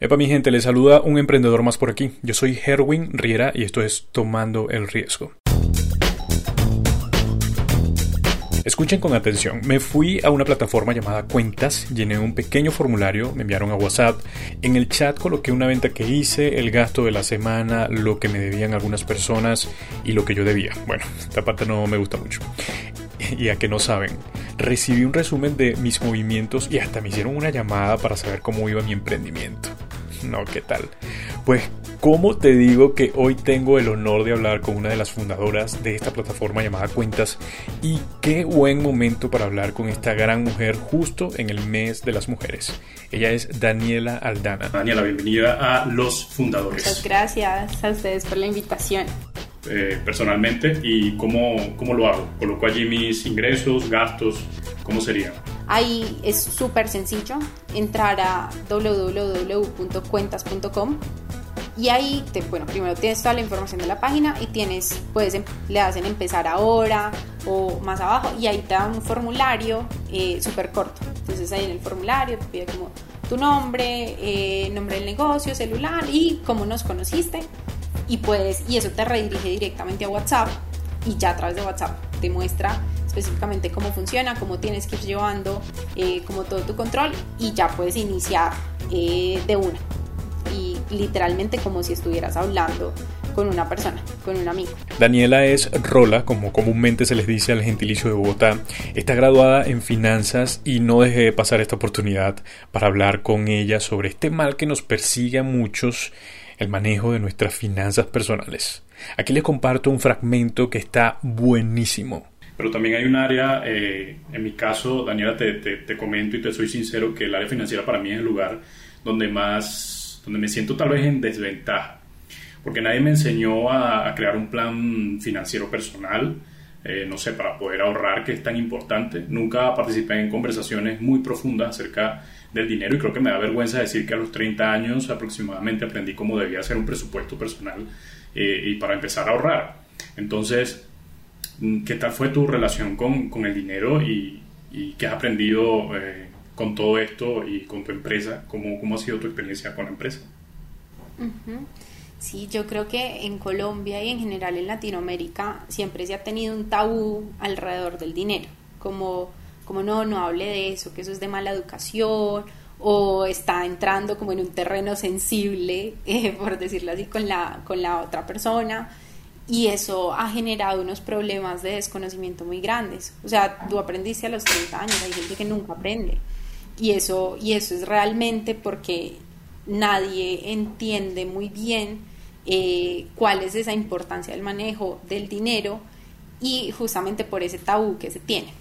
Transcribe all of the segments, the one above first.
Epa mi gente, les saluda un emprendedor más por aquí. Yo soy Herwin Riera y esto es Tomando el Riesgo. Escuchen con atención, me fui a una plataforma llamada Cuentas, llené un pequeño formulario, me enviaron a WhatsApp, en el chat coloqué una venta que hice, el gasto de la semana, lo que me debían algunas personas y lo que yo debía. Bueno, esta parte no me gusta mucho. Y a que no saben, recibí un resumen de mis movimientos y hasta me hicieron una llamada para saber cómo iba mi emprendimiento. No, ¿qué tal? Pues, ¿cómo te digo que hoy tengo el honor de hablar con una de las fundadoras de esta plataforma llamada Cuentas? Y qué buen momento para hablar con esta gran mujer justo en el mes de las mujeres. Ella es Daniela Aldana. Daniela, bienvenida a Los Fundadores. Muchas gracias a ustedes por la invitación. Eh, personalmente y cómo, cómo lo hago. Coloco allí mis ingresos, gastos, ¿cómo sería? Ahí es súper sencillo entrar a www.cuentas.com y ahí te, bueno, primero tienes toda la información de la página y tienes, puedes, em, le hacen empezar ahora o más abajo y ahí te da un formulario eh, súper corto. Entonces ahí en el formulario te pide como tu nombre, eh, nombre del negocio, celular y cómo nos conociste y puedes, y eso te redirige directamente a WhatsApp y ya a través de WhatsApp te muestra específicamente cómo funciona, cómo tienes que ir llevando eh, como todo tu control y ya puedes iniciar eh, de una y literalmente como si estuvieras hablando con una persona, con un amigo. Daniela es Rola, como comúnmente se les dice al gentilicio de Bogotá. Está graduada en finanzas y no dejé de pasar esta oportunidad para hablar con ella sobre este mal que nos persigue a muchos el manejo de nuestras finanzas personales. Aquí les comparto un fragmento que está buenísimo. Pero también hay un área, eh, en mi caso, Daniela, te, te, comento y te soy sincero que el área financiera para mí es el lugar donde más, donde me siento tal vez en desventaja. Porque nadie me enseñó a, crear un plan financiero personal, eh, no sé, para poder ahorrar, que es tan importante. Nunca participé en conversaciones muy profundas acerca del dinero y creo que me da vergüenza decir que a los 30 años aproximadamente aprendí cómo debía hacer un presupuesto personal eh, y para empezar a ahorrar. Entonces, mm, ¿qué tal fue tu relación con, con el dinero y, qué has aprendido eh, con todo esto y con tu empresa? ¿Cómo, ¿Cómo ha sido tu experiencia con la empresa? Sí, yo creo que en Colombia y en general en Latinoamérica siempre se ha tenido un tabú alrededor del dinero, como como no, no hable de eso, que eso es de mala educación o está entrando como en un terreno sensible, eh, por decirlo así, con la, con la otra persona. Y eso ha generado unos problemas de desconocimiento muy grandes. O sea, tú aprendiste a los 30 años, hay gente que nunca aprende. Y eso, y eso es realmente porque nadie entiende muy bien eh, cuál es esa importancia del manejo del dinero y justamente por ese tabú que se tiene.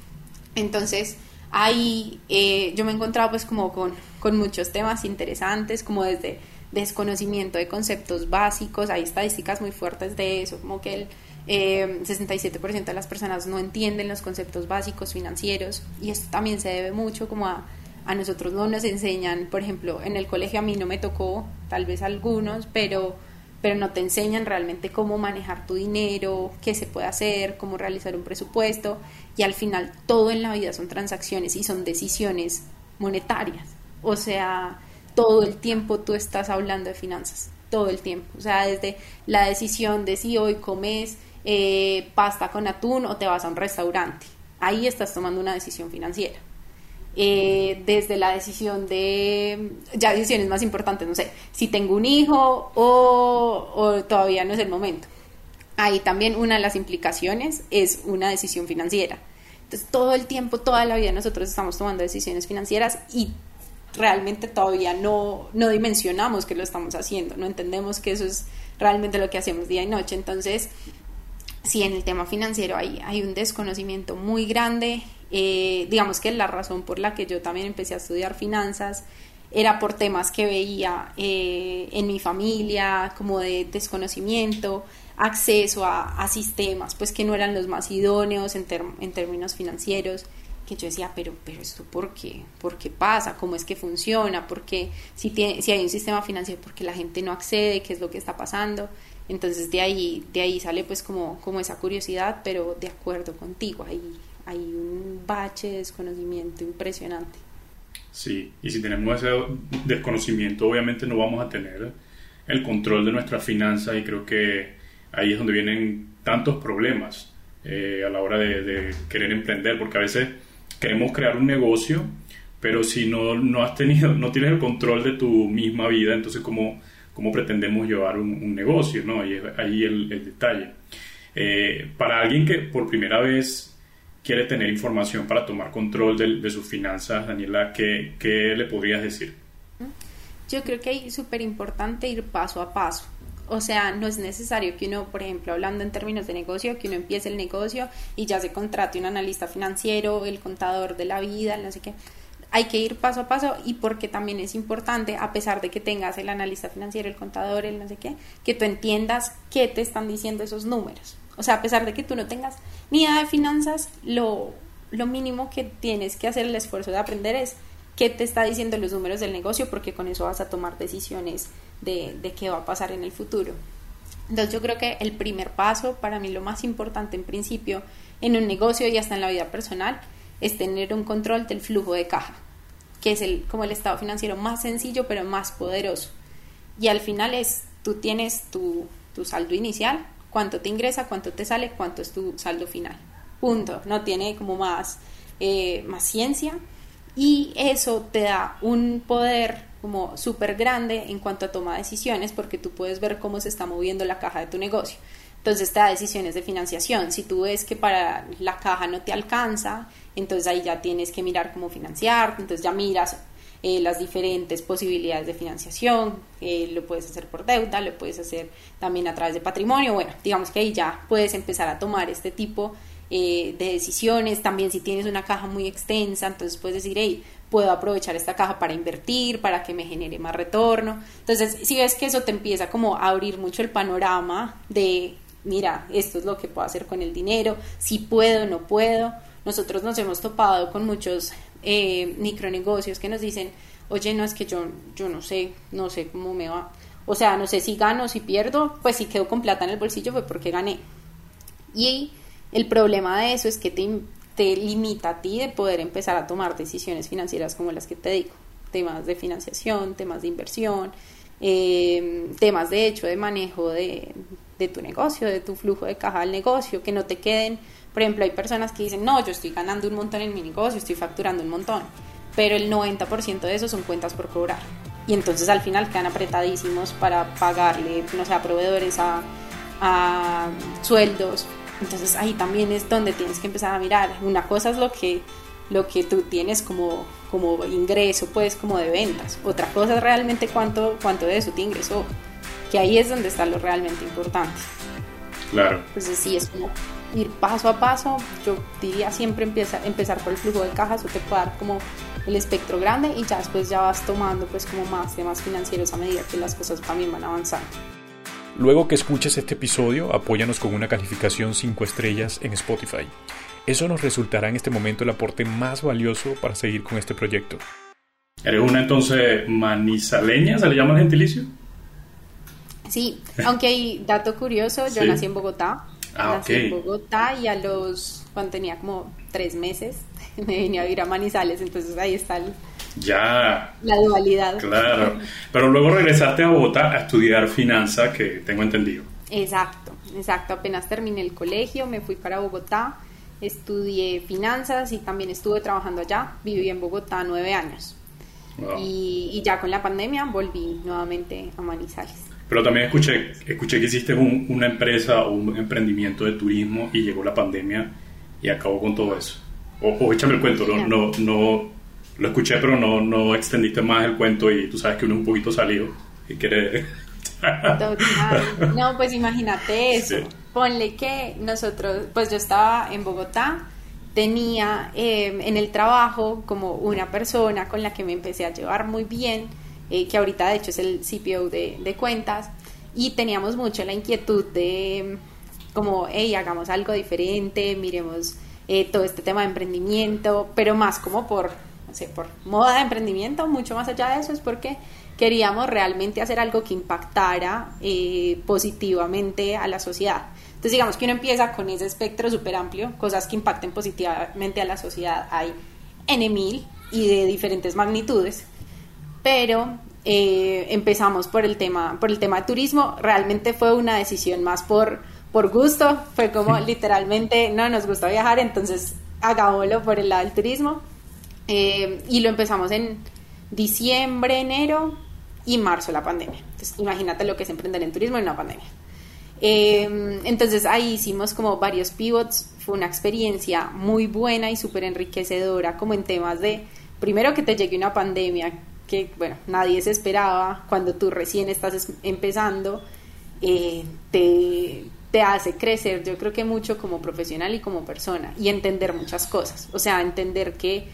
Entonces, ahí eh, yo me he encontrado pues como con, muchos temas interesantes, como desde desconocimiento de conceptos básicos, hay estadísticas muy fuertes de eso, como que el 67% eh, de las personas no entienden los conceptos básicos financieros y esto también se debe mucho como a, a nosotros no nos enseñan, por ejemplo, en el colegio a mí no me tocó, tal vez algunos, pero pero no te enseñan realmente cómo manejar tu dinero, qué se puede hacer, cómo realizar un presupuesto y al final todo en la vida son transacciones y son decisiones monetarias. O sea, todo el tiempo tú estás hablando de finanzas, todo el tiempo. O sea, desde la decisión de si hoy comes eh, pasta con atún o te vas a un restaurante. Ahí estás tomando una decisión financiera. Eh, desde la decisión de, ya decisiones más importantes, no sé, si tengo un hijo o, o todavía no es el momento. Ahí también una de las implicaciones es una decisión financiera. Entonces, todo el tiempo, toda la vida nosotros estamos tomando decisiones financieras y realmente todavía no, no dimensionamos que lo estamos haciendo, no entendemos que eso es realmente lo que hacemos día y noche. Entonces, sí, en el tema financiero hay, hay un desconocimiento muy grande eh, digamos que la razón por la que yo también empecé a estudiar finanzas era por temas que veía eh, en mi familia, como de desconocimiento, acceso a, sistemas, pues que no eran los más idóneos en, en términos financieros, que yo decía, pero, pero esto por qué, por qué pasa, cómo es que funciona, porque si, tiene, si hay un sistema financiero, porque la gente no accede, qué es lo que está pasando. Entonces de ahí, de ahí sale pues como, como esa curiosidad, pero de acuerdo contigo, ahí, hay un bache de desconocimiento impresionante. Sí, y si tenemos ese desconocimiento, obviamente no vamos a tener el control de nuestras finanzas y creo que ahí es donde vienen tantos problemas eh, a la hora de, querer emprender, porque a veces queremos crear un negocio, pero si no, no has tenido, no tienes el control de tu misma vida, entonces cómo, cómo pretendemos llevar un, negocio, ¿no? Ahí, ahí el, detalle. Eh, para alguien que por primera vez quiere tener información para tomar control de, sus finanzas, Daniela, ¿qué, ¿qué, le podrías decir? Yo creo que es súper importante ir paso a paso. O sea, no es necesario que uno, por ejemplo, hablando en términos de negocio, que uno empiece el negocio y ya se contrate un analista financiero, el contador de la vida, no sé qué. Hay que ir paso a paso y porque también es importante, a pesar de que tengas el analista financiero, el contador, el no sé qué, que tú entiendas qué te están diciendo esos números. O sea, a pesar de que tú no tengas ni idea de finanzas, lo, lo mínimo que tienes que hacer el esfuerzo de aprender es qué te está diciendo los números del negocio, porque con eso vas a tomar decisiones de, de qué va a pasar en el futuro. Entonces yo creo que el primer paso, para mí lo más importante en principio en un negocio y hasta en la vida personal, es tener un control del flujo de caja, que es el, como el estado financiero más sencillo pero más poderoso. Y al final es, tú tienes tu, tu saldo inicial, cuánto te ingresa, cuánto te sale, cuánto es tu saldo final. Punto. No tiene como más, eh, más ciencia y eso te da un poder como súper grande en cuanto a toma de decisiones porque tú puedes ver cómo se está moviendo la caja de tu negocio. Entonces te da decisiones de financiación. Si tú ves que para la caja no te alcanza, entonces ahí ya tienes que mirar cómo financiar, entonces ya miras eh, las diferentes posibilidades de financiación, eh, lo puedes hacer por deuda, lo puedes hacer también a través de patrimonio, bueno, digamos que ahí ya puedes empezar a tomar este tipo eh, de decisiones, también si tienes una caja muy extensa, entonces puedes decir, hey, puedo aprovechar esta caja para invertir, para que me genere más retorno. Entonces, si ves que eso te empieza como a abrir mucho el panorama de, mira, esto es lo que puedo hacer con el dinero, si puedo, no puedo. Nosotros nos hemos topado con muchos eh, micronegocios que nos dicen, oye, no es que yo, yo no sé, no sé cómo me va. O sea, no sé si gano, si pierdo, pues si quedo con plata en el bolsillo fue porque gané. Y el problema de eso es que te, te limita a ti de poder empezar a tomar decisiones financieras como las que te digo. Temas de financiación, temas de inversión, eh, temas de hecho de manejo de, de tu negocio, de tu flujo de caja al negocio, que no te queden por ejemplo, hay personas que dicen, no, yo estoy ganando un montón en mi negocio, estoy facturando un montón, pero el 90% de eso son cuentas por cobrar. Y entonces al final quedan apretadísimos para pagarle, no sé, a proveedores, a, a sueldos. Entonces ahí también es donde tienes que empezar a mirar. Una cosa es lo que, lo que tú tienes como, como ingreso, pues como de ventas. Otra cosa es realmente cuánto, cuánto de eso te ingresó. Que ahí es donde está lo realmente importante. Claro. Entonces sí, es como ir paso a paso, yo diría siempre empieza, empezar por el flujo de caja, eso te puede dar como el espectro grande y ya después ya vas tomando pues como más temas financieros a medida que las cosas también van avanzando. Luego que escuches este episodio, apóyanos con una calificación 5 estrellas en Spotify. Eso nos resultará en este momento el aporte más valioso para seguir con este proyecto. ¿Eres una entonces manizaleña? ¿Se le llama el gentilicio? Sí, aunque hay dato curioso, yo nací en Bogotá, Ah, en Bogotá y a los, cuando tenía como tres meses, me vine a vivir a Manizales, entonces ahí está ya. la dualidad. Claro, pero luego regresaste a Bogotá a estudiar finanzas, que tengo entendido. Exacto, exacto, apenas terminé el colegio, me fui para Bogotá, estudié finanzas y también estuve trabajando allá, viví en Bogotá nueve años. Y, y ya con la pandemia volví nuevamente a Manizales. Pero también escuché, escuché que hiciste una empresa o un emprendimiento de turismo y llegó la pandemia y acabó con todo eso. O, échame el cuento, no, no, no, lo escuché, pero no, no extendiste más el cuento y tú sabes que uno es un poquito salido y quiere... No, pues imagínate eso. Ponle que nosotros, pues yo estaba en Bogotá, tenía eh, en el trabajo como una persona con la que me empecé a llevar muy bien eh, que ahorita de hecho es el CPO de, de, cuentas, y teníamos mucho la inquietud de como, hey, hagamos algo diferente, miremos eh, todo este tema de emprendimiento, pero más como por, no sé, por moda de emprendimiento, mucho más allá de eso, es porque queríamos realmente hacer algo que impactara eh, positivamente a la sociedad. Entonces digamos que uno empieza con ese espectro súper amplio, cosas que impacten positivamente a la sociedad. Hay N mil, y de diferentes magnitudes, pero eh, empezamos por el tema por el tema de turismo. Realmente fue una decisión más por por gusto, fue como literalmente no nos gusta viajar, entonces hagámoslo por el lado del turismo eh, y lo empezamos en diciembre, enero y marzo la pandemia. Entonces imagínate lo que es emprender en turismo en una pandemia. Eh, entonces ahí hicimos como varios pivots, fue una experiencia muy buena y súper enriquecedora como en temas de, primero que te llegue una pandemia que, bueno, nadie se esperaba, cuando tú recién estás empezando, eh, te, te hace crecer, yo creo que mucho como profesional y como persona, y entender muchas cosas, o sea, entender que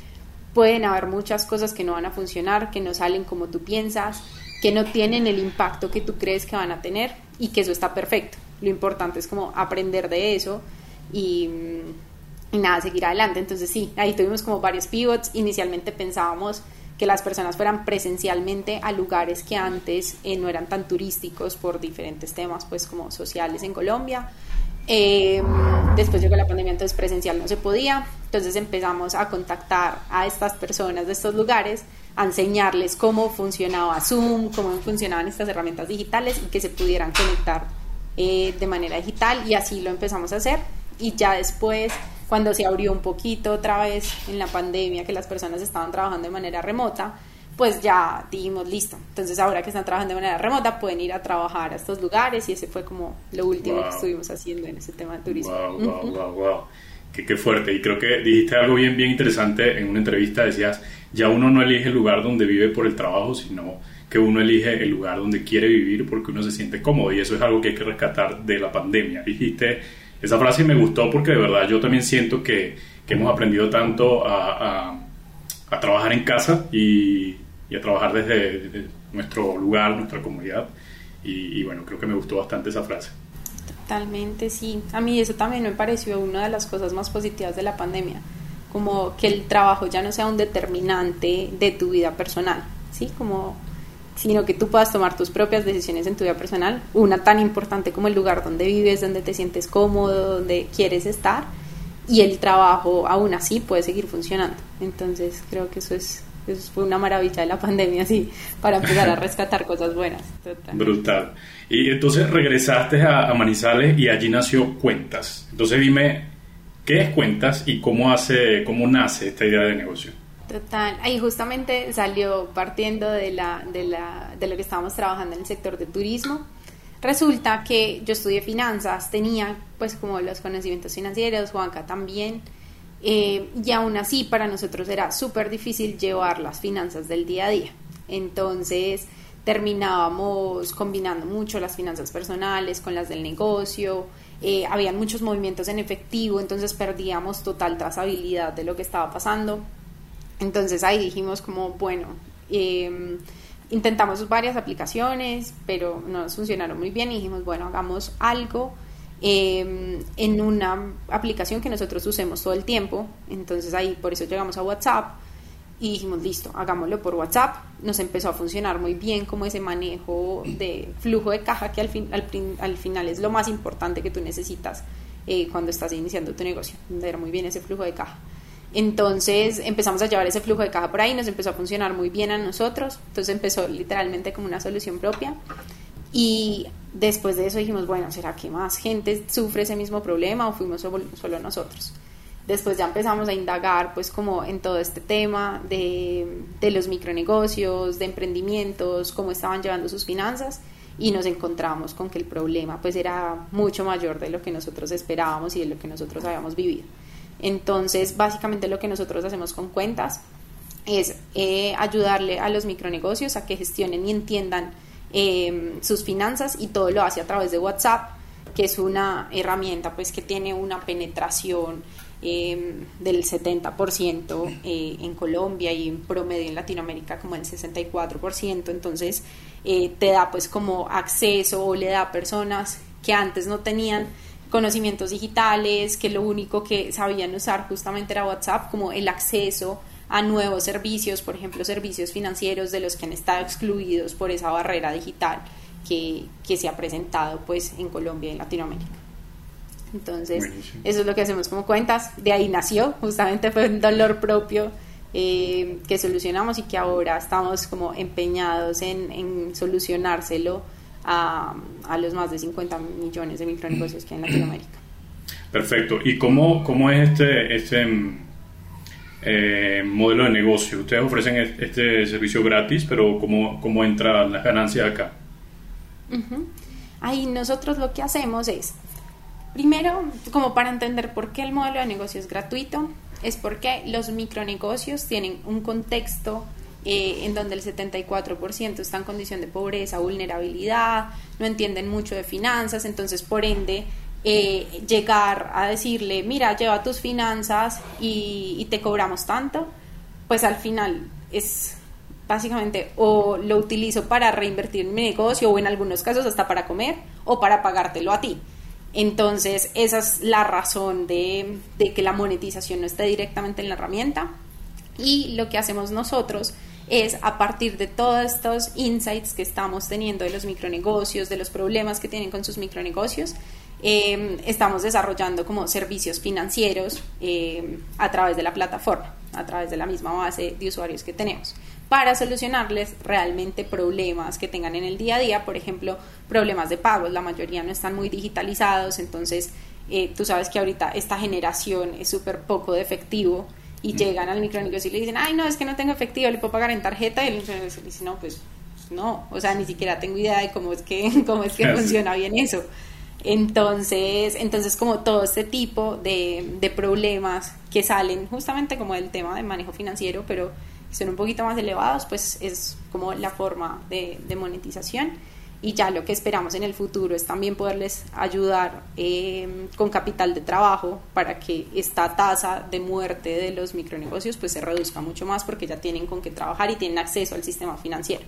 pueden haber muchas cosas que no van a funcionar, que no salen como tú piensas, que no tienen el impacto que tú crees que van a tener y que eso está perfecto. Lo importante es como aprender de eso y, y nada, seguir adelante. Entonces sí, ahí tuvimos como varios pivots. Inicialmente pensábamos que las personas fueran presencialmente a lugares que antes eh, no eran tan turísticos por diferentes temas, pues como sociales en Colombia. Eh, después llegó la pandemia, entonces presencial no se podía. Entonces empezamos a contactar a estas personas de estos lugares, a enseñarles cómo funcionaba Zoom, cómo funcionaban estas herramientas digitales y que se pudieran conectar eh, de manera digital. Y así lo empezamos a hacer. Y ya después cuando se abrió un poquito otra vez en la pandemia, que las personas estaban trabajando de manera remota, pues ya dijimos, listo, entonces ahora que están trabajando de manera remota pueden ir a trabajar a estos lugares y ese fue como lo último que estuvimos haciendo en ese tema de turismo. Wow, wow, wow, wow. Qué, qué, fuerte. Y creo que dijiste algo bien, bien interesante en una entrevista. Decías, ya uno no elige el lugar donde vive por el trabajo, sino que uno elige el lugar donde quiere vivir porque uno se siente cómodo. Y eso es algo que hay que rescatar de la pandemia. Dijiste esa frase me gustó porque de verdad yo también siento que, que hemos aprendido tanto a, a, a trabajar en casa y, y a trabajar desde, nuestro lugar, nuestra comunidad. Y, y, bueno, creo que me gustó bastante esa frase. Totalmente, sí. A mí eso también me pareció una de las cosas más positivas de la pandemia, como que el trabajo ya no sea un determinante de tu vida personal, ¿sí? Como sino que tú puedas tomar tus propias decisiones en tu vida personal, una tan importante como el lugar donde vives, donde te sientes cómodo, donde quieres estar, y el trabajo aún así puede seguir funcionando. Entonces creo que eso es eso fue una maravilla de la pandemia, sí, para empezar a rescatar cosas buenas. Brutal. Y entonces regresaste a, a Manizales y allí nació Cuentas. Entonces dime, ¿qué es Cuentas y cómo, hace, cómo nace esta idea de negocio? Total, ahí justamente salió partiendo de, la, de, la, de lo que estábamos trabajando en el sector de turismo. Resulta que yo estudié finanzas, tenía pues como los conocimientos financieros, Juanca también, eh, y aún así para nosotros era súper difícil llevar las finanzas del día a día. Entonces terminábamos combinando mucho las finanzas personales con las del negocio, eh, habían muchos movimientos en efectivo, entonces perdíamos total trazabilidad de lo que estaba pasando entonces ahí dijimos como, bueno, eh, intentamos varias aplicaciones, pero no nos funcionaron muy bien y dijimos, bueno, hagamos algo eh, en una aplicación que nosotros usemos todo el tiempo. Entonces ahí por eso llegamos a WhatsApp y dijimos, listo, hagámoslo por WhatsApp. Nos empezó a funcionar muy bien como ese manejo de flujo de caja que al, fin, al, al final es lo más importante que tú necesitas eh, cuando estás iniciando tu negocio, ver muy bien ese flujo de caja. Entonces empezamos a llevar ese flujo de caja por ahí, nos empezó a funcionar muy bien a nosotros, entonces empezó literalmente como una solución propia. Y después de eso dijimos, bueno, ¿será que más gente sufre ese mismo problema o fuimos solo, nosotros? Después ya empezamos a indagar pues como en todo este tema de, de los micronegocios, de emprendimientos, cómo estaban llevando sus finanzas y nos encontramos con que el problema pues era mucho mayor de lo que nosotros esperábamos y de lo que nosotros habíamos vivido. Entonces, básicamente lo que nosotros hacemos con cuentas es eh, ayudarle a los micronegocios a que gestionen y entiendan eh, sus finanzas y todo lo hace a través de WhatsApp, que es una herramienta pues que tiene una penetración eh, del 70% eh, en Colombia y en promedio en Latinoamérica como el 64%, entonces eh, te da pues como acceso o le da a personas que antes no tenían conocimientos digitales, que lo único que sabían usar justamente era WhatsApp, como el acceso a nuevos servicios, por ejemplo, servicios financieros de los que han estado excluidos por esa barrera digital que, que se ha presentado pues en Colombia y en Latinoamérica. Entonces, Buenísimo. eso es lo que hacemos como cuentas. De ahí nació, justamente fue un dolor propio eh, que solucionamos y que ahora estamos como empeñados en, solucionárselo a, a, los más de 50 millones de micronegocios que hay en Latinoamérica. Perfecto. ¿Y cómo, cómo es este, este eh, modelo de negocio? Ustedes ofrecen este servicio gratis, pero ¿cómo, cómo entra la ganancia acá? Ahí nosotros lo que hacemos es, primero, como para entender por qué el modelo de negocio es gratuito, es porque los micronegocios tienen un contexto eh, en donde el 74% está en condición de pobreza, vulnerabilidad, no entienden mucho de finanzas, entonces por ende eh, llegar a decirle, mira, lleva tus finanzas y, y te cobramos tanto, pues al final es básicamente o lo utilizo para reinvertir en mi negocio o en algunos casos hasta para comer o para pagártelo a ti. Entonces, esa es la razón de, que la monetización no esté directamente en la herramienta. Y lo que hacemos nosotros es a partir de todos estos insights que estamos teniendo de los micronegocios, de los problemas que tienen con sus micronegocios, eh, estamos desarrollando como servicios financieros eh, a través de la plataforma, a través de la misma base de usuarios que tenemos para solucionarles realmente problemas que tengan en el día a día, por ejemplo, problemas de pagos, la mayoría no están muy digitalizados, entonces eh, tú sabes que ahorita esta generación es súper poco de efectivo y mm. llegan al micronegocio y le dicen, ay, no, es que no tengo efectivo, le puedo pagar en tarjeta, y el micronegocio dice, no, pues no, o sea, ni siquiera tengo idea de cómo es que, cómo es que funciona bien eso. Entonces, entonces como todo este tipo de, de problemas que salen justamente como del tema de manejo financiero, pero son un poquito más elevados, pues es como la forma de, monetización. Y ya lo que esperamos en el futuro es también poderles ayudar eh, con capital de trabajo para que esta tasa de muerte de los micronegocios pues se reduzca mucho más porque ya tienen con qué trabajar y tienen acceso al sistema financiero.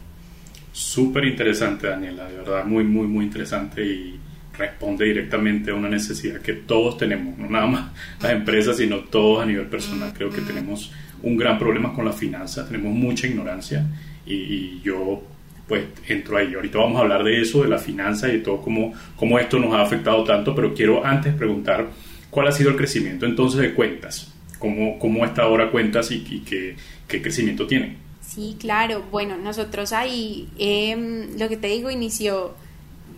Súper interesante, Daniela, de verdad, muy, muy, muy interesante y responde directamente a una necesidad que todos tenemos, no nada más las empresas, sino todos a nivel personal. Creo que tenemos un gran problema con las finanzas, tenemos mucha ignorancia y, yo pues entro ahí. Ahorita vamos a hablar de eso, de la finanza y de todo cómo, cómo esto nos ha afectado tanto, pero quiero antes preguntar cuál ha sido el crecimiento entonces de cuentas, cómo, cómo está ahora cuentas y, qué, qué, crecimiento tienen. Sí, claro. Bueno, nosotros ahí, em, lo que te digo, inició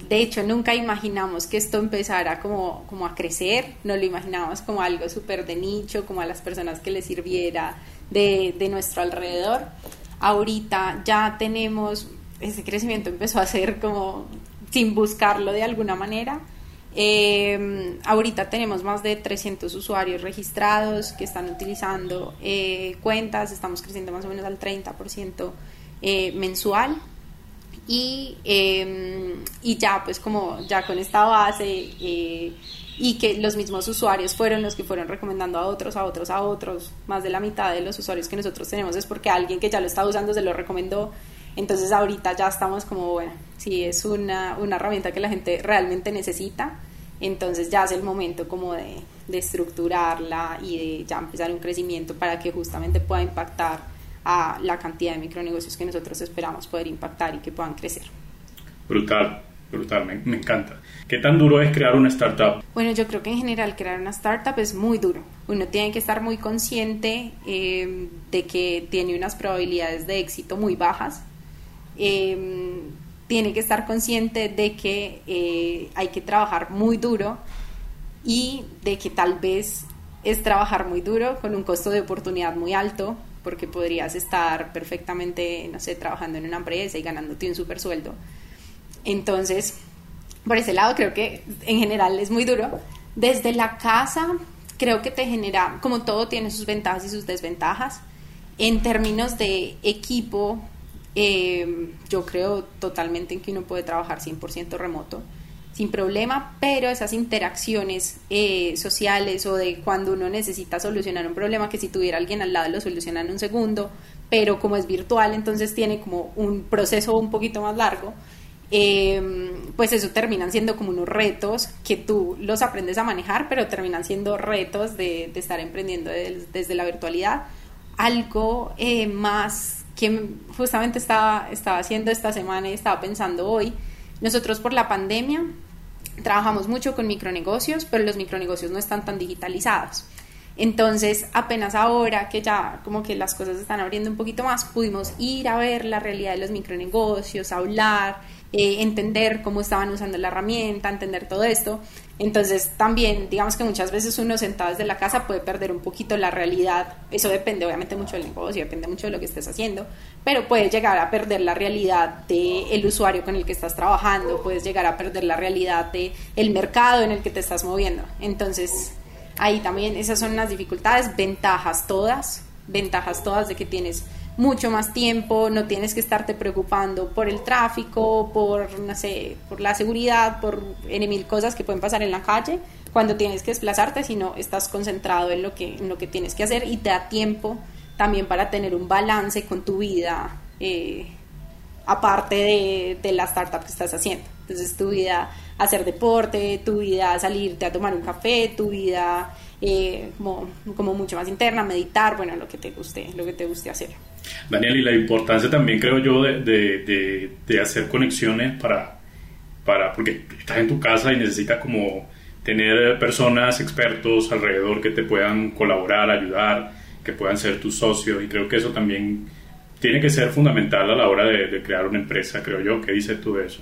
de hecho, nunca imaginamos que esto empezara como, como a crecer, no lo imaginábamos como algo súper de nicho, como a las personas que les sirviera de, de nuestro alrededor. Ahorita ya tenemos, ese crecimiento empezó a ser como sin buscarlo de alguna manera. Eh, ahorita tenemos más de 300 usuarios registrados que están utilizando eh, cuentas, estamos creciendo más o menos al 30% eh, mensual y, em, y ya pues como ya con esta base eh, y que los mismos usuarios fueron los que fueron recomendando a otros, a otros, a otros, más de la mitad de los usuarios que nosotros tenemos es porque alguien que ya lo estaba usando se lo recomendó, entonces ahorita ya estamos como, bueno, si es una, una herramienta que la gente realmente necesita, entonces ya es el momento como de, de estructurarla y de ya empezar un crecimiento para que justamente pueda impactar a la cantidad de micronegocios que nosotros esperamos poder impactar y que puedan crecer. Brutal, brutal, me, encanta. ¿Qué tan duro es crear una startup? Bueno, yo creo que en general crear una startup es muy duro. Uno tiene que estar muy consciente eh, de que tiene unas probabilidades de éxito muy bajas. Eh, tiene que estar consciente de que eh, hay que trabajar muy duro y de que tal vez es trabajar muy duro con un costo de oportunidad muy alto porque podrías estar perfectamente, no sé, trabajando en una empresa y ganándote un super sueldo. Entonces, por ese lado creo que en general es muy duro. Desde la casa creo que te genera, como todo tiene sus ventajas y sus desventajas. En términos de equipo, eh, yo creo totalmente en que uno puede trabajar 100% remoto sin problema, pero esas interacciones eh, sociales o de cuando uno necesita solucionar un problema, que si tuviera alguien al lado lo soluciona en un segundo, pero como es virtual, entonces tiene como un proceso un poquito más largo, eh, pues eso terminan siendo como unos retos que tú los aprendes a manejar, pero terminan siendo retos de, estar emprendiendo desde la virtualidad. Algo eh, más que justamente estaba, estaba haciendo esta semana y estaba pensando hoy, nosotros por la pandemia trabajamos mucho con micronegocios, pero los micronegocios no están tan digitalizados. Entonces, apenas ahora que ya como que las cosas están abriendo un poquito más, pudimos ir a ver la realidad de los micronegocios, hablar, eh, entender cómo estaban usando la herramienta, entender todo esto. Entonces, también, digamos que muchas veces uno sentado desde la casa puede perder un poquito la realidad. Eso depende obviamente mucho del negocio, depende mucho de lo que estés haciendo, pero puedes llegar a perder la realidad del usuario con el que estás trabajando, puedes llegar a perder la realidad del el mercado en el que te estás moviendo. Entonces, ahí también esas son las dificultades, ventajas todas, ventajas todas de que tienes mucho más tiempo, no tienes que estarte preocupando por el tráfico, por, no sé, por la seguridad, por N mil cosas que pueden pasar en la calle cuando tienes que desplazarte, sino estás concentrado en lo que, en lo que tienes que hacer y te da tiempo también para tener un balance con tu vida, eh, aparte de, de la startup que estás haciendo. Entonces tu vida hacer deporte, tu vida salirte a tomar un café, tu vida eh, como, como, mucho más interna, meditar, bueno, lo que te guste, lo que te guste hacer. Daniel, y la importancia también creo yo de, de, de, hacer conexiones para, para, porque estás en tu casa y necesitas como tener personas, expertos alrededor que te puedan colaborar, ayudar, que puedan ser tus socios y creo que eso también tiene que ser fundamental a la hora de, de crear una empresa, creo yo. ¿Qué dices tú de eso?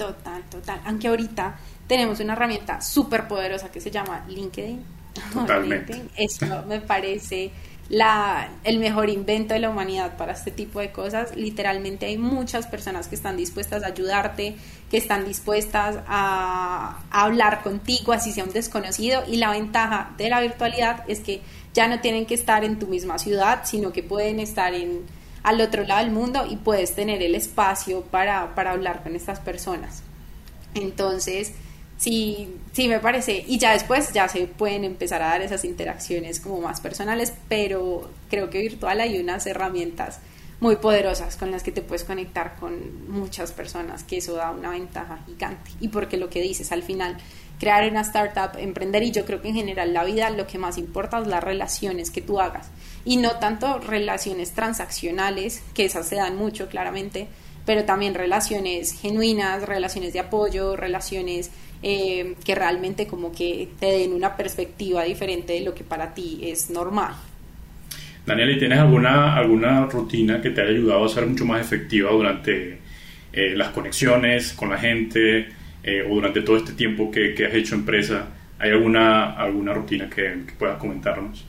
Total, total. Aunque ahorita tenemos una herramienta súper poderosa que se llama LinkedIn. Totalmente. Eso me parece la, el mejor invento de la humanidad para este tipo de cosas. Literalmente hay muchas personas que están dispuestas a ayudarte, que están dispuestas a, a hablar contigo, así sea un desconocido. Y la ventaja de la virtualidad es que ya no tienen que estar en tu misma ciudad, sino que pueden estar en al otro lado del mundo y puedes tener el espacio para, para hablar con estas personas. Entonces, sí, sí me parece, y ya después ya se pueden empezar a dar esas interacciones como más personales, pero creo que virtual hay unas herramientas muy poderosas con las que te puedes conectar con muchas personas, que eso da una ventaja gigante. Y porque lo que dices al final, crear una startup, emprender, y yo creo que en general la vida lo que más importa es las relaciones que tú hagas y no tanto relaciones transaccionales, que esas se dan mucho claramente, pero también relaciones genuinas, relaciones de apoyo, relaciones eh, que realmente como que te den una perspectiva diferente de lo que para ti es normal. Daniel, ¿y tienes alguna, alguna rutina que te haya ayudado a ser mucho más efectiva durante eh, las conexiones con la gente eh, o durante todo este tiempo que, has hecho empresa? ¿Hay alguna, alguna rutina que puedas comentarnos?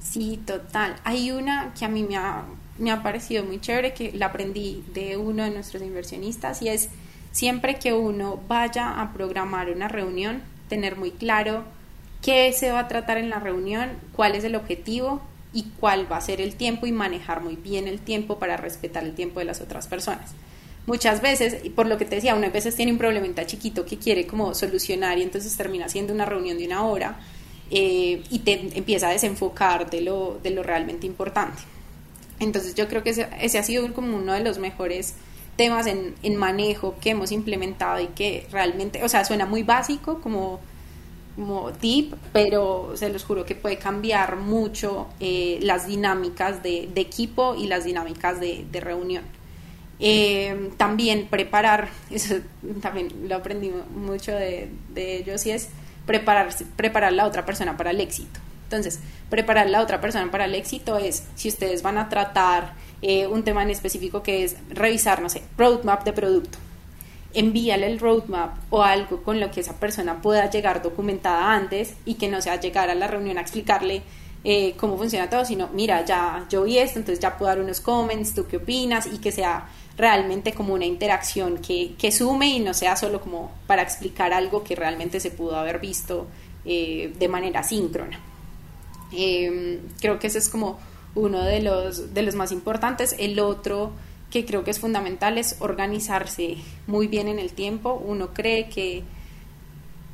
Sí, total. Hay una que a mí me ha, me ha parecido muy chévere, que la aprendí de uno de nuestros inversionistas, y es siempre que uno vaya a programar una reunión, tener muy claro qué se va a tratar en la reunión, cuál es el objetivo y cuál va a ser el tiempo y manejar muy bien el tiempo para respetar el tiempo de las otras personas. Muchas veces, y por lo que te decía, unas veces tiene un problemita chiquito que quiere como solucionar y entonces termina siendo una reunión de una hora eh, y te empieza a desenfocar de lo, de lo realmente importante. Entonces yo creo que ese, ha sido como uno de los mejores temas en, en, manejo que hemos implementado y que realmente, o sea, suena muy básico como, como tip, pero se los juro que puede cambiar mucho eh, las dinámicas de, equipo y las dinámicas de reunión. Eh, también preparar, eso también lo aprendí mucho de, ellos y es preparar, preparar la otra persona para el éxito. Entonces, preparar la otra persona para el éxito es si ustedes van a tratar eh, un tema en específico que es revisar, no sé, roadmap de producto. Envíale el roadmap o algo con lo que esa persona pueda llegar documentada antes y que no sea llegar a la reunión a explicarle eh, cómo funciona todo, sino mira, ya yo vi esto, entonces ya puedo dar unos comments, tú qué opinas y que sea realmente como una interacción que, que sume y no sea solo como para explicar algo que realmente se pudo haber visto eh, de manera síncrona. Em, creo que ese es como uno de los, de los más importantes. El otro que creo que es fundamental es organizarse muy bien en el tiempo. Uno cree que,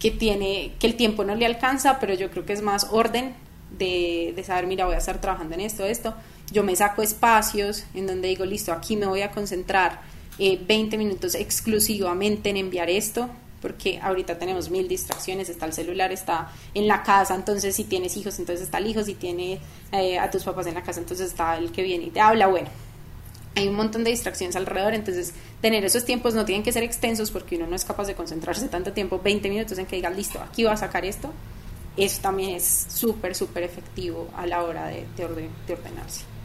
que, tiene, que el tiempo no le alcanza, pero yo creo que es más orden de, de saber, mira, voy a estar trabajando en esto, esto yo me saco espacios en donde digo, listo, aquí me voy a concentrar 20 eh, minutos exclusivamente en enviar esto, porque ahorita tenemos mil distracciones, está el celular, está en la casa, entonces si tienes hijos, entonces está el hijo, si tiene eh, a tus papás en la casa, entonces está el que viene y te habla, bueno, hay un montón de distracciones alrededor, entonces tener esos tiempos no tienen que ser extensos porque uno no es capaz de concentrarse tanto tiempo, 20 minutos en que diga, listo, aquí voy a sacar esto, eso también es súper, súper efectivo a la hora de, de, ordenarse.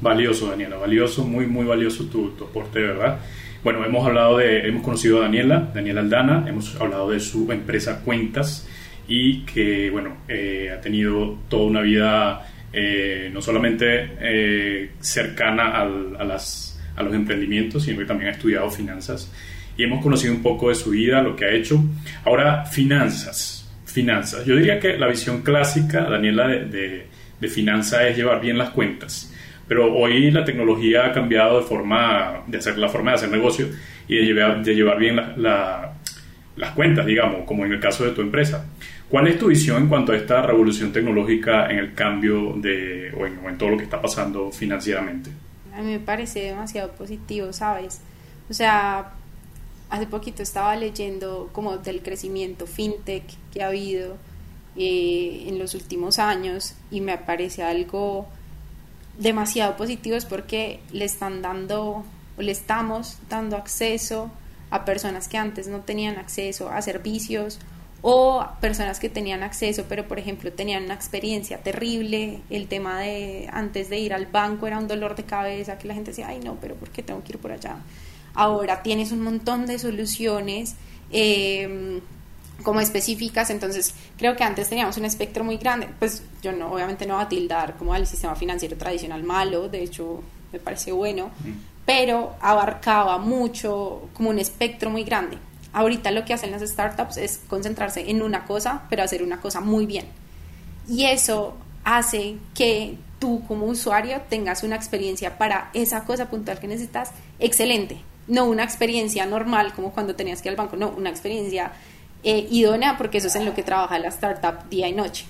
Valioso, Daniela, valioso, muy, muy valioso tu, tu aporte, ¿verdad? Bueno, hemos hablado de, hemos conocido a Daniela, Daniela Aldana, hemos hablado de su empresa Cuentas y que, bueno, eh, ha tenido toda una vida eh, no solamente eh, cercana a, las, a los emprendimientos, sino que también ha estudiado finanzas y hemos conocido un poco de su vida, lo que ha hecho. Ahora, finanzas, finanzas. Yo diría que la visión clásica, Daniela, de, de, de finanzas es llevar bien las cuentas pero hoy la tecnología ha cambiado de forma de hacer la forma de hacer negocio y de llevar, de llevar bien las cuentas, digamos, como en el caso de tu empresa. ¿Cuál es tu visión en cuanto a esta revolución tecnológica en el cambio de, o en, todo lo que está pasando financieramente? A mí me parece demasiado positivo, ¿sabes? O sea, hace poquito estaba leyendo como del crecimiento fintech que ha habido eh, en los últimos años y me parece algo demasiado positivos porque le están dando o le estamos dando acceso a personas que antes no tenían acceso a servicios o personas que tenían acceso pero por ejemplo tenían una experiencia terrible el tema de antes de ir al banco era un dolor de cabeza que la gente decía ay no pero ¿por qué tengo que ir por allá? ahora tienes un montón de soluciones eh, como específicas, entonces creo que antes teníamos un espectro muy grande, pues yo no, obviamente no voy a tildar como al sistema financiero tradicional malo, de hecho me parece bueno, pero abarcaba mucho, como un espectro muy grande. Ahorita lo que hacen las startups es concentrarse en una cosa, pero hacer una cosa muy bien. Y eso hace que tú como usuario tengas una experiencia para esa cosa puntual que necesitas excelente. No una experiencia normal como cuando tenías que ir al banco, no, una experiencia eh, idónea porque eso es en lo que trabaja la startup día y noche.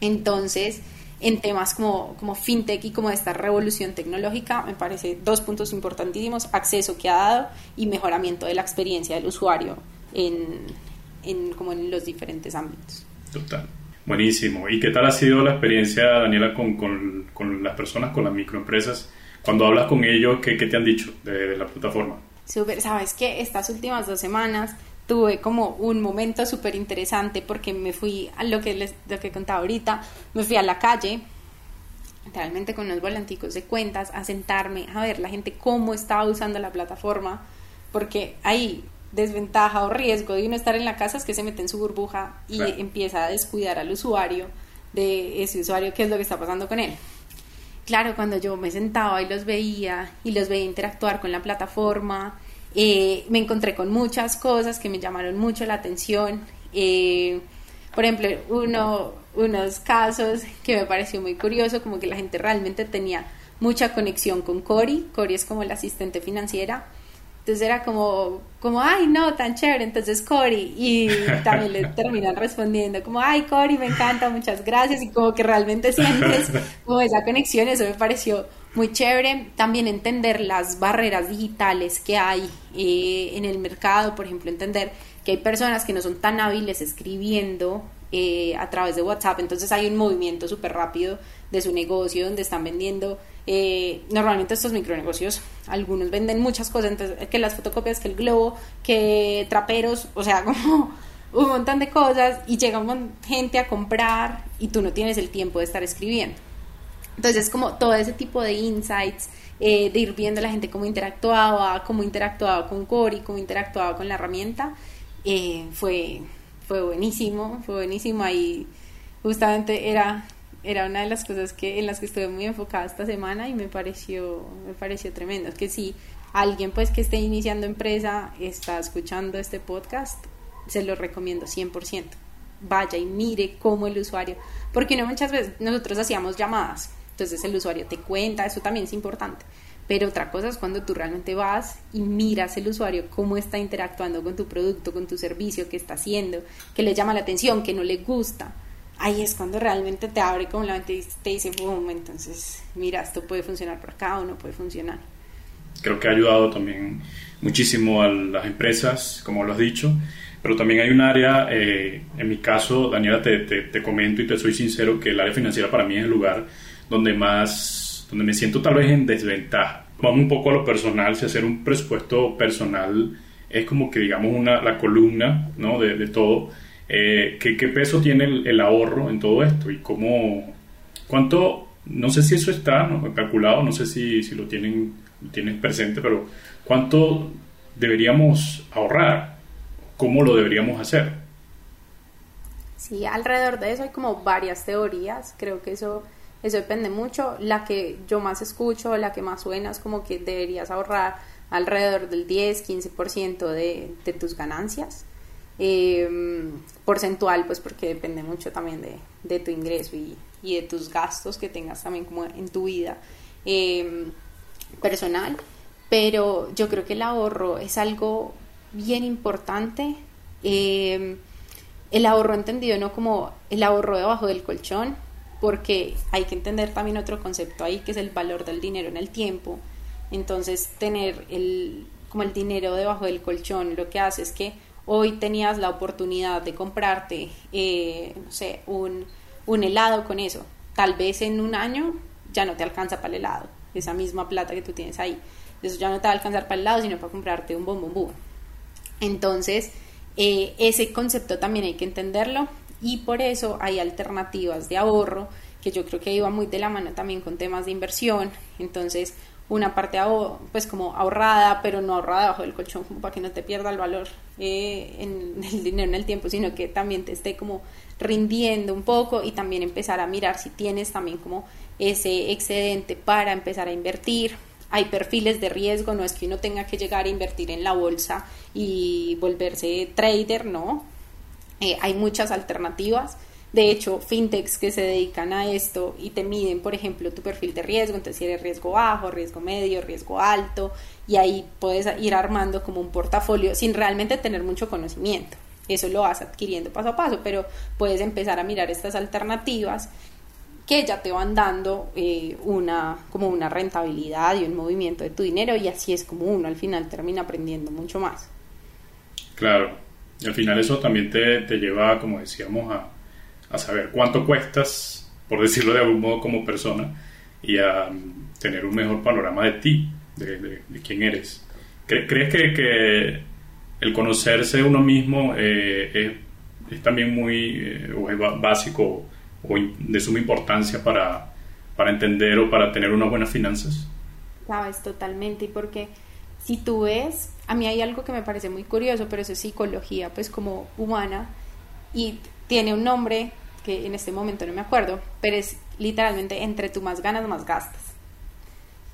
Entonces, en temas como, como fintech y como esta revolución tecnológica, me parece dos puntos importantísimos, acceso que ha dado y mejoramiento de la experiencia del usuario en, en, como en los diferentes ámbitos. Total. Buenísimo. ¿Y qué tal ha sido la experiencia, Daniela, con, con, con las personas, con las microempresas? Cuando hablas con ellos, ¿qué, qué te han dicho de, de la plataforma? Súper, sabes que estas últimas dos semanas tuve como un momento súper interesante porque me fui a lo que les lo que contaba ahorita, me fui a la calle, realmente con unos volanticos de cuentas, a sentarme a ver la gente cómo estaba usando la plataforma, porque hay desventaja o riesgo de uno estar en la casa es que se mete en su burbuja y empieza a descuidar al usuario de ese usuario, qué es lo que está pasando con él. Claro, cuando yo me sentaba y los veía y los veía interactuar con la plataforma, eh, me encontré con muchas cosas que me llamaron mucho la atención. Eh, por ejemplo, uno, unos casos que me pareció muy curioso, como que la gente realmente tenía mucha conexión con Cori. Cori es como la asistente financiera. Entonces era como, como, ay, no, tan chévere, entonces Cori. Y también le terminan respondiendo como, ay, Cori, me encanta, muchas gracias. Y como que realmente sientes como esa conexión, eso me pareció muy chévere también entender las barreras digitales que hay eh, en el mercado, por ejemplo, entender que hay personas que no son tan hábiles escribiendo eh, a través de WhatsApp, entonces hay un movimiento súper rápido de su negocio donde están vendiendo, eh, normalmente estos micronegocios, algunos venden muchas cosas, entonces que las fotocopias, que el globo, que traperos, o sea, como un montón de cosas y llega gente a comprar y tú no tienes el tiempo de estar escribiendo. Entonces, como todo ese tipo de insights, eh, de ir viendo la gente cómo interactuaba, cómo interactuaba con Cori, cómo interactuaba con la herramienta, eh, fue, fue buenísimo, fue buenísimo. Ahí justamente era, era una de las cosas que, en las que estuve muy enfocada esta semana y me pareció, me pareció tremendo. que si alguien pues que esté iniciando empresa está escuchando este podcast, se lo recomiendo 100%. Vaya y mire cómo el usuario, porque no muchas veces nosotros hacíamos llamadas entonces el usuario te cuenta, eso también es importante. Pero otra cosa es cuando tú realmente vas y miras el usuario cómo está interactuando con tu producto, con tu servicio, qué está haciendo, qué le llama la atención, qué no le gusta. Ahí es cuando realmente te abre como la mente y te dice, boom, entonces mira, esto puede funcionar por acá o no puede funcionar. Creo que ha ayudado también muchísimo a las empresas, como lo has dicho, pero también hay un área, eh, en mi caso, Daniela, te, te, te comento y te soy sincero que el área financiera para mí es el lugar donde más, donde me siento tal vez en desventaja. Vamos un poco a lo personal, si hacer un presupuesto personal es como que digamos una, la columna ¿no? de, todo, Eh, ¿qué, ¿qué, peso tiene el, ahorro en todo esto? ¿Y cómo, cuánto, no sé si eso está calculado, no sé si, si lo tienen, tienen presente, pero cuánto deberíamos ahorrar? ¿Cómo lo deberíamos hacer? Sí, alrededor de eso hay como varias teorías, creo que eso, eso depende mucho. La que yo más escucho, la que más suena es como que deberías ahorrar alrededor del 10-15% de, de tus ganancias. Eh, porcentual, pues porque depende mucho también de, de tu ingreso y, y, de tus gastos que tengas también como en tu vida eh, personal. Pero yo creo que el ahorro es algo bien importante. Eh, el ahorro entendido no como el ahorro debajo del colchón, porque hay que entender también otro concepto ahí que es el valor del dinero en el tiempo. Entonces, tener el, como el dinero debajo del colchón lo que hace es que hoy tenías la oportunidad de comprarte, eh, no sé, un, un helado con eso. Tal vez en un año ya no te alcanza para el helado, esa misma plata que tú tienes ahí. Eso ya no te va a alcanzar para el helado, sino para comprarte un bombombú. Entonces, eh, ese concepto también hay que entenderlo y por eso hay alternativas de ahorro que yo creo que iba muy de la mano también con temas de inversión. Entonces, una parte pues como ahorrada, pero no ahorrada bajo el colchón para que no te pierda el valor eh, en el dinero en el tiempo, sino que también te esté como rindiendo un poco y también empezar a mirar si tienes también como ese excedente para empezar a invertir. Hay perfiles de riesgo, no es que uno tenga que llegar a invertir en la bolsa y volverse trader, no. Eh, hay muchas alternativas de hecho, fintechs que se dedican a esto y te miden, por ejemplo, tu perfil de riesgo, entonces si eres riesgo bajo, riesgo medio, riesgo alto, y ahí puedes ir armando como un portafolio sin realmente tener mucho conocimiento. Eso lo vas adquiriendo paso a paso, pero puedes empezar a mirar estas alternativas que ya te van dando eh, una como una rentabilidad y un movimiento de tu dinero y así es como uno al final termina aprendiendo mucho más. Claro, y al final eso también te, te lleva, como decíamos, a, a saber cuánto cuestas, por decirlo de algún modo, como persona y a mm, tener un mejor panorama de ti, de, quién eres. ¿Crees que, que, el conocerse uno mismo eh, es, también muy eh, es básico o de suma importancia para, para entender o para tener unas buenas finanzas? Sabes, totalmente, y porque si tú ves, a mí hay algo que me parece muy curioso, pero eso es psicología, pues como humana, y tiene un nombre que en este momento no me acuerdo, pero es literalmente entre tú más ganas, más gastas.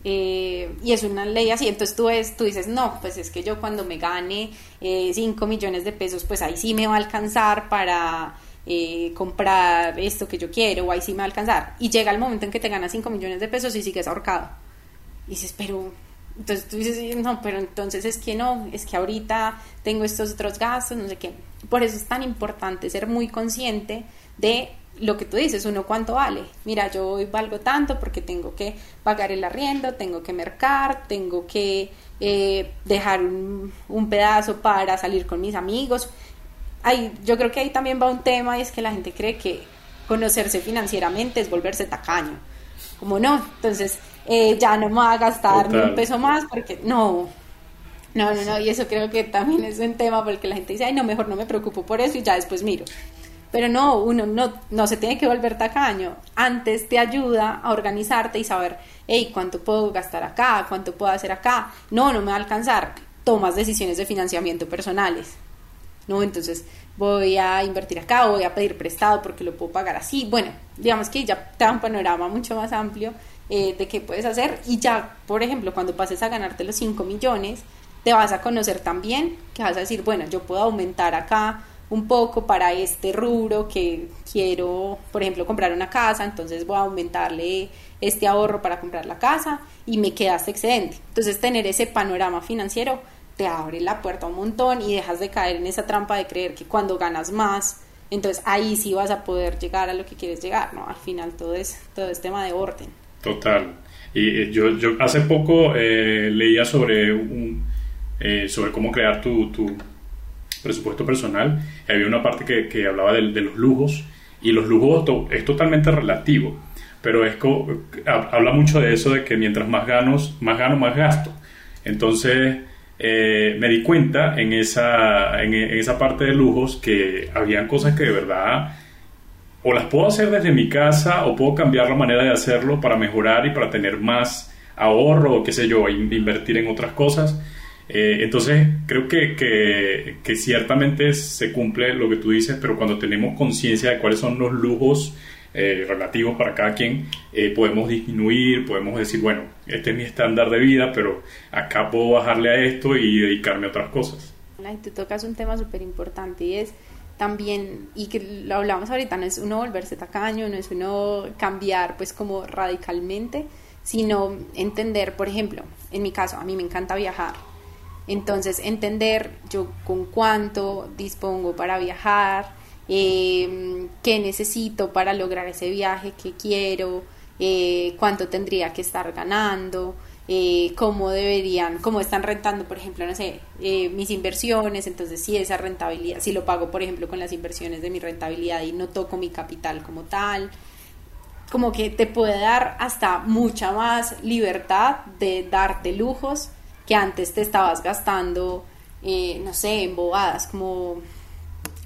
Eh, y es una ley así, entonces tú, es, tú dices, no, pues es que yo cuando me gane 5 eh, millones de pesos, pues ahí sí me va a alcanzar para eh, comprar esto que yo quiero, o ahí sí me va a alcanzar. Y llega el momento en que te ganas 5 millones de pesos y sigues ahorcado. Y dices, pero entonces tú dices, no, pero entonces es que no, es que ahorita tengo estos otros gastos, no sé qué. Por eso es tan importante ser muy consciente de lo que tú dices, uno cuánto vale. Mira, yo hoy valgo tanto porque tengo que pagar el arriendo, tengo que mercar, tengo que eh, dejar un, un, pedazo para salir con mis amigos. Hay, yo creo que ahí también va un tema y es que la gente cree que conocerse financieramente es volverse tacaño. Como no, entonces eh, ya no me va a gastar ni un peso más porque no, no, no, no, y eso creo que también es un tema porque la gente dice, ay, no, mejor no me preocupo por eso y ya después miro. Pero no, uno no, no se tiene que volver tacaño. Antes te ayuda a organizarte y saber, hey, ¿cuánto puedo gastar acá? ¿Cuánto puedo hacer acá? No, no me va a alcanzar. Tomas decisiones de financiamiento personales. No, entonces voy a invertir acá, voy a pedir prestado porque lo puedo pagar así. Bueno, digamos que ya te da un panorama mucho más amplio eh, de qué puedes hacer y ya, por ejemplo, cuando pases a ganarte los 5 millones, te vas a conocer también, que vas a decir, bueno, yo puedo aumentar acá un poco para este rubro que quiero, por ejemplo, comprar una casa, entonces voy a aumentarle este ahorro para comprar la casa y me queda este excedente. Entonces tener ese panorama financiero te abre la puerta un montón y dejas de caer en esa trampa de creer que cuando ganas más, entonces ahí sí vas a poder llegar a lo que quieres llegar, ¿no? Al final todo es, todo es tema de orden. Total. Y eh, yo, yo hace poco eh, leía sobre un, eh, sobre cómo crear tu, tu presupuesto personal, había una parte que, que hablaba de, de, los lujos, y los lujos es totalmente relativo, pero es habla mucho de eso de que mientras más gano, más gano, más gasto. Entonces, eh, me di cuenta en esa, en, esa parte de lujos que habían cosas que de verdad o las puedo hacer desde mi casa o puedo cambiar la manera de hacerlo para mejorar y para tener más ahorro o qué sé yo, invertir en otras cosas. Eh, entonces, creo que, que, ciertamente se cumple lo que tú dices, pero cuando tenemos conciencia de cuáles son los lujos eh, relativos para cada quien, eh, podemos disminuir, podemos decir, bueno, este es mi estándar de vida, pero acá puedo bajarle a esto y dedicarme a otras cosas. Y tú tocas un tema súper importante y es también, y que lo hablamos ahorita, no es uno volverse tacaño, no es uno cambiar pues como radicalmente, sino entender, por ejemplo, en mi caso, a mí me encanta viajar, entonces entender yo con cuánto dispongo para viajar, eh, qué necesito para lograr ese viaje que quiero, eh, cuánto tendría que estar ganando, eh, cómo deberían, cómo están rentando, por ejemplo, no sé, eh, mis inversiones, entonces si esa rentabilidad, si lo pago, por ejemplo, con las inversiones de mi rentabilidad y no toco mi capital como tal, como que te puede dar hasta mucha más libertad de darte lujos que antes te estabas gastando, no sé, en bobadas, como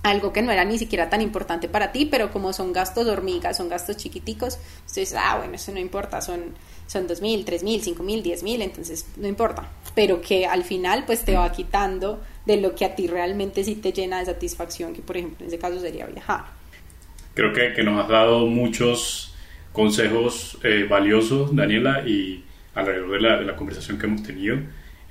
algo que no era ni siquiera tan importante para ti, pero como son gastos hormigas, son gastos chiquiticos, entonces, ah, bueno, eso no importa, son, son 2.000, 3.000, 5.000, 10.000, entonces no importa, pero que al final pues te va quitando de lo que a ti realmente sí te llena de satisfacción, que por ejemplo en ese caso sería viajar. Creo que, que nos has dado muchos consejos eh, valiosos, Daniela, y alrededor de la, de la conversación que hemos tenido.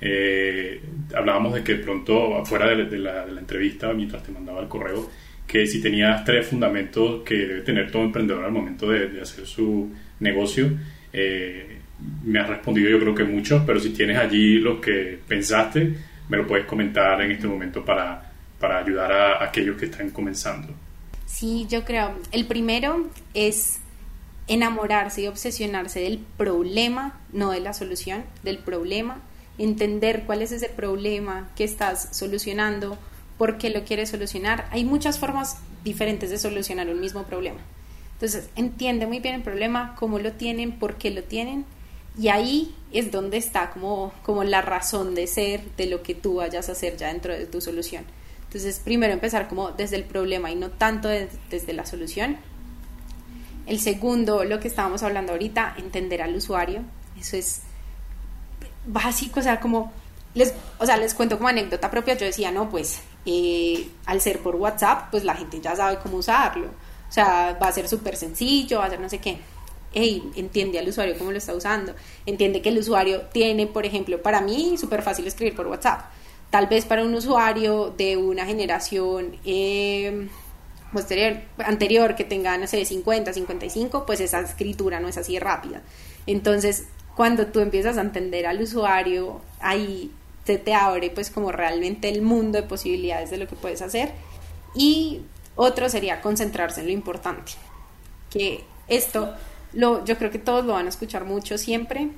Eh, hablábamos de que pronto, afuera de, la, entrevista, mientras te mandaba el correo, que si tenías tres fundamentos que debe tener todo emprendedor al momento de, hacer su negocio, eh, me has respondido yo creo que muchos, pero si tienes allí lo que pensaste, me lo puedes comentar en este momento para, para ayudar a, a aquellos que están comenzando. Sí, yo creo, el primero es enamorarse y obsesionarse del problema, no de la solución, del problema entender cuál es ese problema que estás solucionando, por qué lo quieres solucionar. Hay muchas formas diferentes de solucionar un mismo problema. Entonces, entiende muy bien el problema, cómo lo tienen, por qué lo tienen, y ahí es donde está como, como la razón de ser de lo que tú vayas a hacer ya dentro de tu solución. Entonces, primero empezar como desde el problema y no tanto desde la solución. El segundo, lo que estábamos hablando ahorita, entender al usuario. Eso es básico, o sea, como, les, o sea, les cuento como anécdota propia, yo decía, no, pues, eh, al ser por WhatsApp, pues la gente ya sabe cómo usarlo, o sea, va a ser súper sencillo, va a ser no sé qué. Hey, entiende al usuario cómo lo está usando, entiende que el usuario tiene, por ejemplo, para mí súper fácil escribir por WhatsApp, tal vez para un usuario de una generación eh, posterior, anterior que tenga, no sé, 50, 55, pues esa escritura no es así rápida. Entonces, cuando tú empiezas a entender al usuario, ahí se te abre pues como realmente el mundo de posibilidades de lo que puedes hacer. Y otro sería concentrarse en lo importante, que esto lo, yo creo que todos lo van a escuchar mucho siempre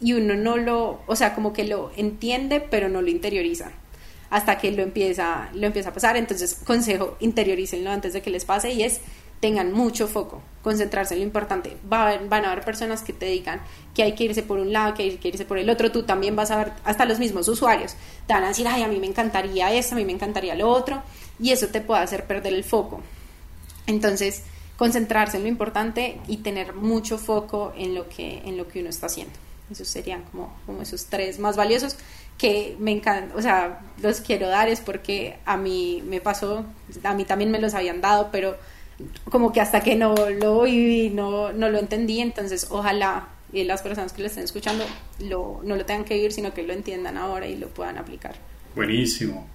y uno no lo, o sea, como que lo entiende pero no lo interioriza hasta que lo empieza, lo empieza a pasar. Entonces, consejo, interiorícenlo antes de que les pase y es tengan mucho foco, concentrarse en lo importante. van a haber personas que te digan que hay que irse por un lado, que hay que irse por el otro. Tú también vas a ver, hasta los mismos usuarios, te van a decir, ay, a mí me encantaría esto, a mí me encantaría lo otro, y eso te puede hacer perder el foco. Entonces, concentrarse en lo importante y tener mucho foco en lo que, en lo que uno está haciendo. Esos serían como, como esos tres más valiosos que me encantan, o sea, los quiero dar es porque a mí me pasó, a mí también me los habían dado, pero como que hasta que no lo viví, no, no lo entendí, entonces ojalá y las personas que lo estén escuchando lo, no lo tengan que vivir, sino que lo entiendan ahora y lo puedan aplicar. Buenísimo.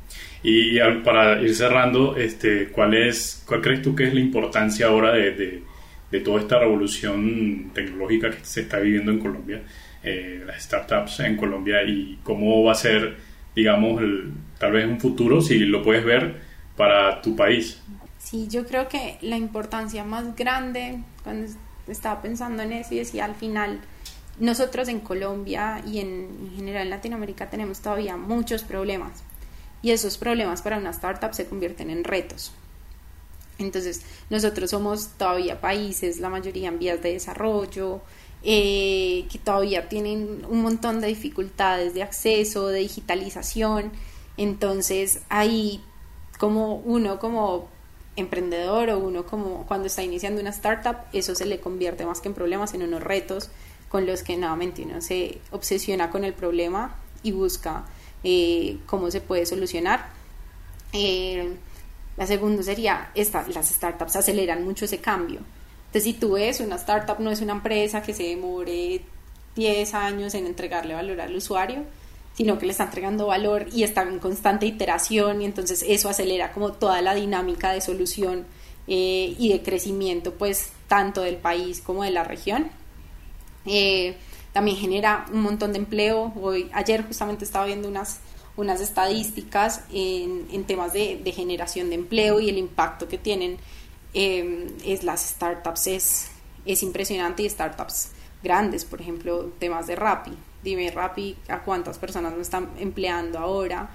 Y para ir cerrando, este, ¿cuál, es, ¿cuál crees tú que es la importancia ahora de, de, toda esta revolución tecnológica que se está viviendo en Colombia, eh, las startups en Colombia y cómo va a ser, digamos, tal vez un futuro, si lo puedes ver, para tu país? Sí, yo creo que la importancia más grande, cuando estaba pensando en eso y decía al final, nosotros en Colombia y en, general en Latinoamérica tenemos todavía muchos problemas y esos problemas para una startup se convierten en retos. Entonces, nosotros somos todavía países, la mayoría en vías de desarrollo, eh, que todavía tienen un montón de dificultades de acceso, de digitalización. Entonces ahí como uno como emprendedor o uno como cuando está iniciando una startup, eso se le convierte más que en problemas en unos retos con los que nuevamente uno se obsesiona con el problema y busca eh, cómo se puede solucionar. Eh, la segunda sería, esta, las startups aceleran mucho ese cambio. Entonces, si tú ves, una startup no es una empresa que se demore 10 años en entregarle valor al usuario, sino que le está entregando valor y está en constante iteración y entonces eso acelera como toda la dinámica de solución eh, y de crecimiento, pues tanto del país como de la región. Eh, también genera un montón de empleo. Hoy, ayer justamente estaba viendo unas, unas estadísticas en, en temas de, de, generación de empleo y el impacto que tienen eh, es las startups es, es impresionante y startups grandes, por ejemplo, temas de Rappi. Dime Rappi a cuántas personas no están empleando ahora,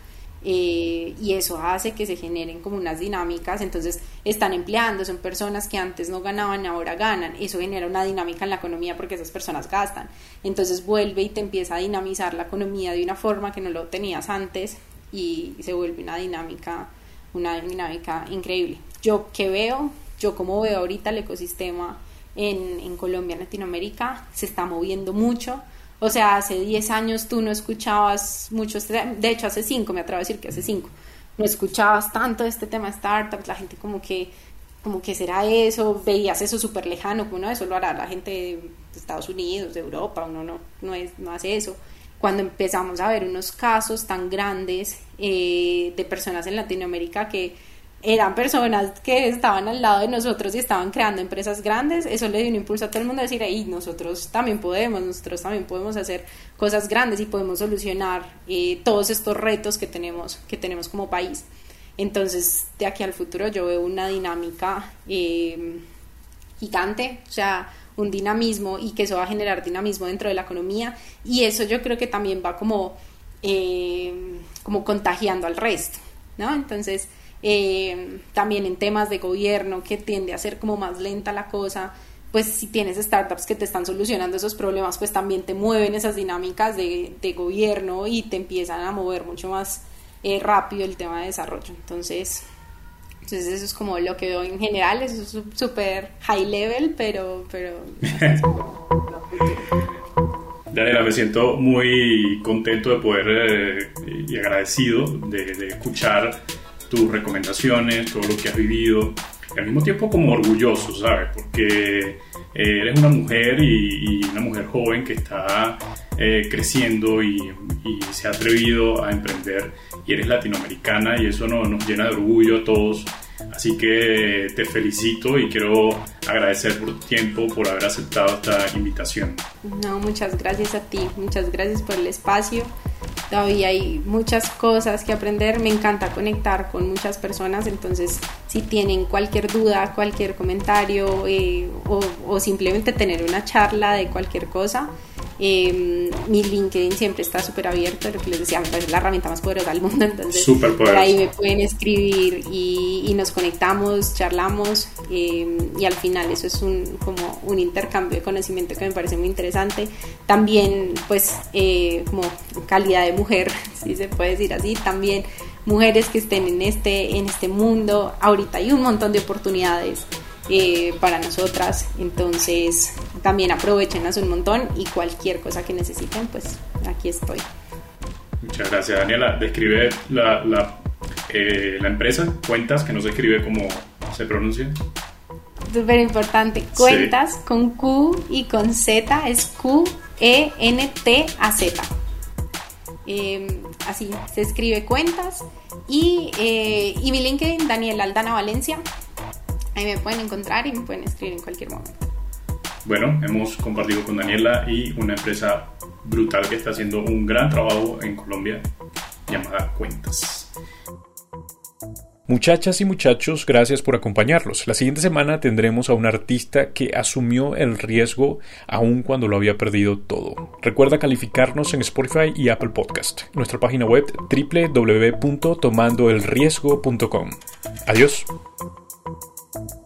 eh, y eso hace que se generen como unas dinámicas, entonces están empleando, son personas que antes no ganaban, ahora ganan, eso genera una dinámica en la economía porque esas personas gastan, entonces vuelve y te empieza a dinamizar la economía de una forma que no lo tenías antes y se vuelve una dinámica, una dinámica increíble. Yo que veo, yo como veo ahorita el ecosistema en, en Colombia, en Latinoamérica, se está moviendo mucho, o sea, hace 10 años tú no escuchabas muchos, de hecho hace 5, me atrevo a decir que hace 5, no escuchabas tanto este tema de startups, la gente como que, como que será eso, veías eso súper lejano, uno eso lo hará la gente de Estados Unidos, de Europa, uno no, no, es, no hace eso. Cuando empezamos a ver unos casos tan grandes eh, de personas en Latinoamérica que eran personas que estaban al lado de nosotros y estaban creando empresas grandes, eso le dio un impulso a todo el mundo a decir, ahí nosotros también podemos, nosotros también podemos hacer cosas grandes y podemos solucionar eh, todos estos retos que tenemos, que tenemos como país. Entonces, de aquí al futuro yo veo una dinámica eh, gigante, o sea, un dinamismo y que eso va a generar dinamismo dentro de la economía y eso yo creo que también va como, eh, como contagiando al resto, ¿no? Entonces, eh, también en temas de gobierno que tiende a ser como más lenta la cosa, pues si tienes startups que te están solucionando esos problemas, pues también te mueven esas dinámicas de, gobierno y te empiezan a mover mucho más eh, rápido el tema de desarrollo. Entonces, entonces eso es como lo que veo en general, eso es súper high level, pero... pero Daniela, me siento muy contento de poder eh, y agradecido de, de escuchar tus recomendaciones, todo lo que has vivido, y al mismo tiempo como orgulloso, ¿sabes? Porque eh, eres una mujer y, una mujer joven que está eh, creciendo y, se ha atrevido a emprender y eres latinoamericana y eso nos llena de orgullo a todos. Así que te felicito y quiero agradecer por tu tiempo, por haber aceptado esta invitación. No, muchas gracias a ti, muchas gracias por el espacio todavía hay muchas cosas que aprender, me encanta conectar con muchas personas, entonces si tienen cualquier duda, cualquier comentario eh, o, o, simplemente tener una charla de cualquier cosa, eh, mi LinkedIn siempre está súper abierto, lo que les decía, me parece la herramienta más poderosa del mundo, entonces por ahí me pueden escribir y, y nos conectamos, charlamos eh, y al final eso es un, como un intercambio de conocimiento que me parece muy interesante. También pues eh, como calidad de mujer, si se puede decir así, también mujeres que estén en este, en este mundo, ahorita hay un montón de oportunidades eh, para nosotras. Entonces, también aprovechenlas un montón y cualquier cosa que necesiten, pues aquí estoy. Muchas gracias, Daniela. Describe la, la, eh, la empresa, cuentas, que no se escribe como se pronuncia. Súper importante. Cuentas con Q y con Z es Q-E-N-T-A-Z. Em, así se escribe cuentas. Y, eh, y mi LinkedIn, Daniela Aldana Valencia. Ahí me pueden encontrar y me pueden escribir en cualquier momento. Bueno, hemos compartido con Daniela y una empresa brutal que está haciendo un gran trabajo en Colombia llamada Cuentas. Muchachas y muchachos, gracias por acompañarlos. La siguiente semana tendremos a un artista que asumió el riesgo aun cuando lo había perdido todo. Recuerda calificarnos en Spotify y Apple Podcast. Nuestra página web www.tomandoelriesgo.com. Adiós. Thank you